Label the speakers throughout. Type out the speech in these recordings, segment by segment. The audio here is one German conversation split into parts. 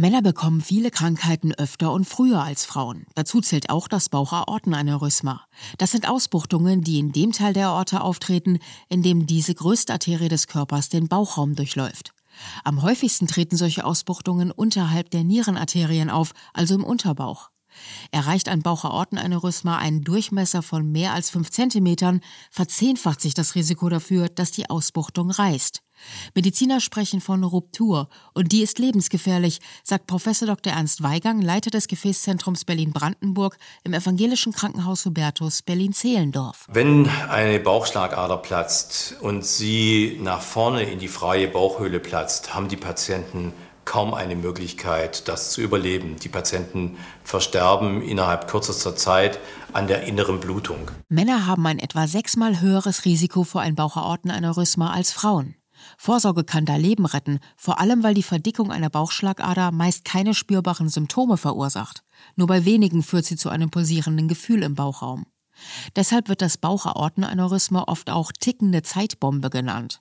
Speaker 1: Männer bekommen viele Krankheiten öfter und früher als Frauen. Dazu zählt auch das Bauchaortenaneurysma. Das sind Ausbuchtungen, die in dem Teil der Aorta auftreten, in dem diese größte Arterie des Körpers den Bauchraum durchläuft. Am häufigsten treten solche Ausbuchtungen unterhalb der Nierenarterien auf, also im Unterbauch. Erreicht ein Bauchaortenaneurysma einen Durchmesser von mehr als 5 cm, verzehnfacht sich das Risiko dafür, dass die Ausbuchtung reißt. Mediziner sprechen von Ruptur und die ist lebensgefährlich, sagt Professor Dr. Ernst Weigang, Leiter des Gefäßzentrums Berlin-Brandenburg im evangelischen Krankenhaus Hubertus Berlin-Zehlendorf.
Speaker 2: Wenn eine Bauchschlagader platzt und sie nach vorne in die freie Bauchhöhle platzt, haben die Patienten kaum eine Möglichkeit, das zu überleben. Die Patienten versterben innerhalb kürzester Zeit an der inneren Blutung.
Speaker 1: Männer haben ein etwa sechsmal höheres Risiko vor ein Bauchaortenaneurysma als Frauen. Vorsorge kann da Leben retten, vor allem weil die Verdickung einer Bauchschlagader meist keine spürbaren Symptome verursacht. Nur bei wenigen führt sie zu einem pulsierenden Gefühl im Bauchraum. Deshalb wird das Bauchaortenaneurysma oft auch tickende Zeitbombe genannt.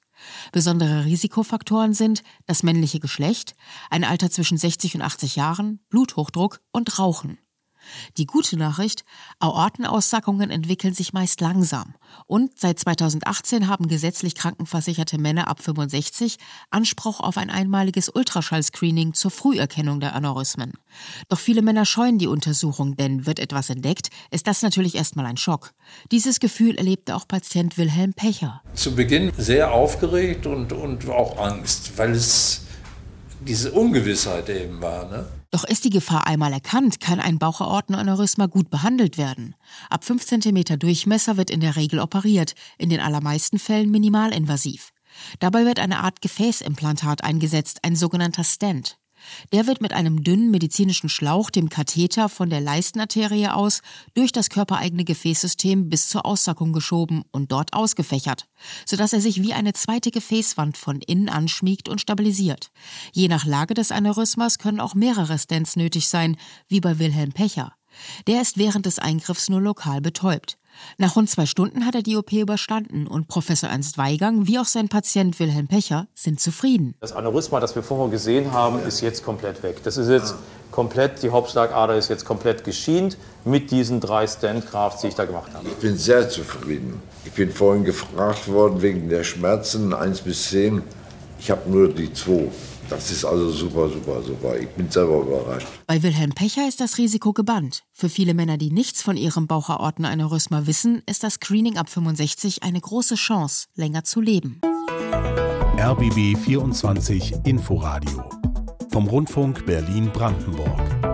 Speaker 1: Besondere Risikofaktoren sind das männliche Geschlecht, ein Alter zwischen 60 und 80 Jahren, Bluthochdruck und Rauchen. Die gute Nachricht, Aortenaussackungen entwickeln sich meist langsam und seit 2018 haben gesetzlich krankenversicherte Männer ab 65 Anspruch auf ein einmaliges Ultraschallscreening zur Früherkennung der Aneurysmen. Doch viele Männer scheuen die Untersuchung, denn wird etwas entdeckt, ist das natürlich erstmal ein Schock. Dieses Gefühl erlebte auch Patient Wilhelm Pecher.
Speaker 3: Zu Beginn sehr aufgeregt und, und auch Angst, weil es diese Ungewissheit eben war. Ne?
Speaker 1: Doch ist die Gefahr einmal erkannt, kann ein Bauchaortenaneurysma gut behandelt werden. Ab 5 cm Durchmesser wird in der Regel operiert, in den allermeisten Fällen minimalinvasiv. Dabei wird eine Art Gefäßimplantat eingesetzt, ein sogenannter Stent. Der wird mit einem dünnen medizinischen Schlauch, dem Katheter, von der Leistenarterie aus durch das körpereigene Gefäßsystem bis zur Aussackung geschoben und dort ausgefächert, sodass er sich wie eine zweite Gefäßwand von innen anschmiegt und stabilisiert. Je nach Lage des Aneurysmas können auch mehrere Stents nötig sein, wie bei Wilhelm Pecher. Der ist während des Eingriffs nur lokal betäubt. Nach rund zwei Stunden hat er die OP überstanden und Professor Ernst Weigang wie auch sein Patient Wilhelm Pecher sind zufrieden.
Speaker 2: Das Aneurysma, das wir vorher gesehen haben, ist jetzt komplett weg. Das ist jetzt komplett, die Hauptschlagader ist jetzt komplett geschient mit diesen drei Stent-Grafts, die ich da gemacht habe.
Speaker 4: Ich bin sehr zufrieden. Ich bin vorhin gefragt worden wegen der Schmerzen 1 bis 10. Ich habe nur die 2. Das ist also super, super, super. Ich bin selber überrascht.
Speaker 1: Bei Wilhelm Pecher ist das Risiko gebannt. Für viele Männer, die nichts von ihrem Bauchaortenaneurysma wissen, ist das Screening ab 65 eine große Chance, länger zu leben.
Speaker 5: RBB 24 Inforadio vom Rundfunk Berlin-Brandenburg.